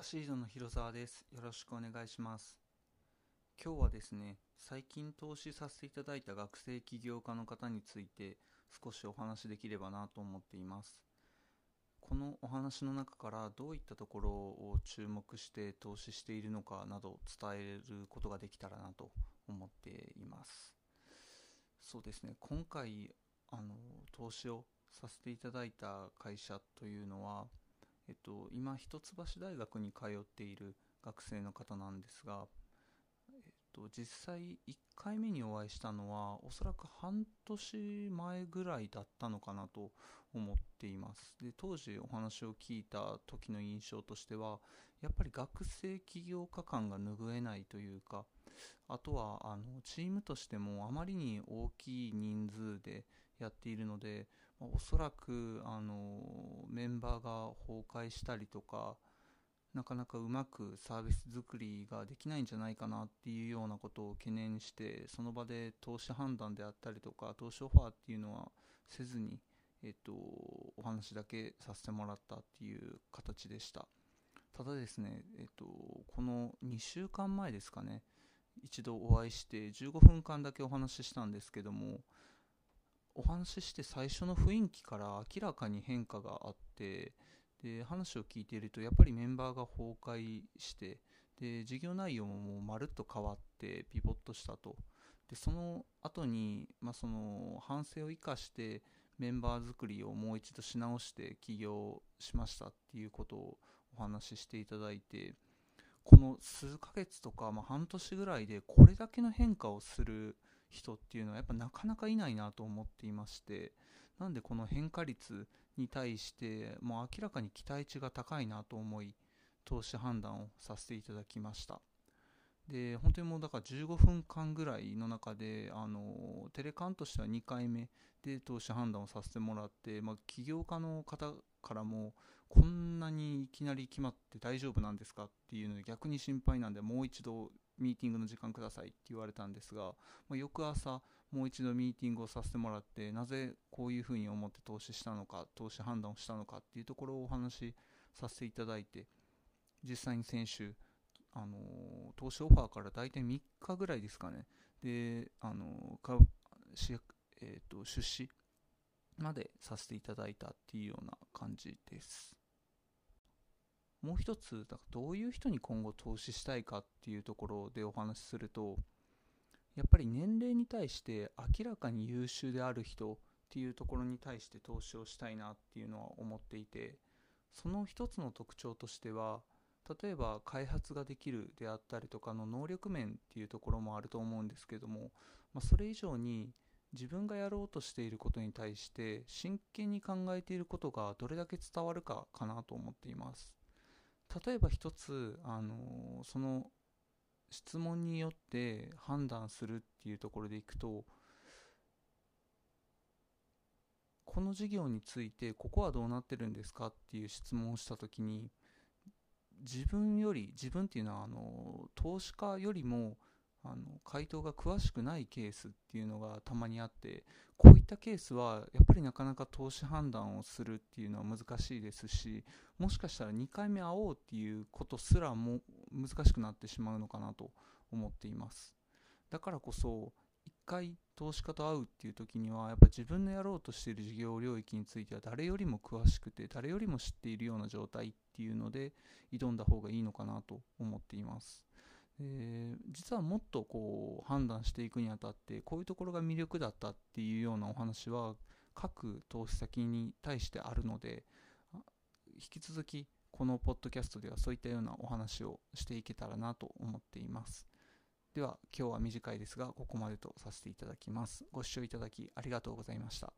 ザシードの広沢です。よろしくお願いします。今日はですね、最近投資させていただいた学生起業家の方について少しお話しできればなと思っています。このお話の中からどういったところを注目して投資しているのかなど伝えることができたらなと思っています。そうですね、今回あの投資をさせていただいた会社というのは、えっと、今一橋大学に通っている学生の方なんですが、えっと、実際1回目にお会いしたのはおそらく半年前ぐらいだったのかなと思っています。で当時お話を聞いた時の印象としてはやっぱり学生起業家感が拭えないというかあとはあのチームとしてもあまりに大きい人数でやっているのでまおそらくあのメンバーが崩壊したりとかなかなかうまくサービス作りができないんじゃないかなっていうようなことを懸念してその場で投資判断であったりとか投資オファーっていうのはせずに、えっと、お話だけさせてもらったっていう形でした。ただですね、えっと、この2週間前ですかね一度お会いして15分間だけお話ししたんですけどもお話しして最初の雰囲気から明らかに変化があってで話を聞いているとやっぱりメンバーが崩壊してで授業内容ももうまるっと変わってピボットしたと。でその後に、まあ、その反省を生かしてメンバー作りをもう一度し直して起業しましたっていうことをお話ししていただいてこの数ヶ月とか、まあ、半年ぐらいでこれだけの変化をする人っていうのはやっぱなかなかいないなと思っていましてなんでこの変化率に対してもう明らかに期待値が高いなと思い投資判断をさせていただきました。で本当にもうだから15分間ぐらいの中であのテレカンとしては2回目で投資判断をさせてもらって、まあ、起業家の方からもこんなにいきなり決まって大丈夫なんですかっていうので逆に心配なんでもう一度ミーティングの時間くださいって言われたんですが、まあ、翌朝もう一度ミーティングをさせてもらってなぜこういうふうに思って投資したのか投資判断をしたのかっていうところをお話しさせていただいて実際に先週あの投資オファーから大体3日ぐらいですかねであのかし、えーと、と出資までさせていただいたっていうような感じです。もう一つだからどういう人に今後投資したいかっていうところでお話しするとやっぱり年齢に対して明らかに優秀である人っていうところに対して投資をしたいなっていうのは思っていてその一つの特徴としては例えば開発ができるであったりとかの能力面っていうところもあると思うんですけども、まあ、それ以上に自分がやろうとしていることに対して真剣に考えていることがどれだけ伝わるかかなと思っています。例えば一つ、あの、その質問によって判断するっていうところでいくとこの事業についてここはどうなってるんですかっていう質問をした時に自分より自分っていうのはあの投資家よりもあの回答が詳しくないケースっていうのがたまにあってこういったケースはやっぱりなかなか投資判断をするっていうのは難しいですしもしかしたら2回目会おうっていうことすらも難しくなってしまうのかなと思っています。だからこそ1回投資家と会うっていう時にはやっぱ自分のやろうとしている事業領域については誰よりも詳しくて誰よりも知っているような状態っていうので挑んだ方がいいのかなと思っています。えー、実はもっとこう判断していくにあたってこういうところが魅力だったっていうようなお話は各投資先に対してあるので引き続きこのポッドキャストではそういったようなお話をしていけたらなと思っています。では今日は短いですがここまでとさせていただきます。ご視聴いただきありがとうございました。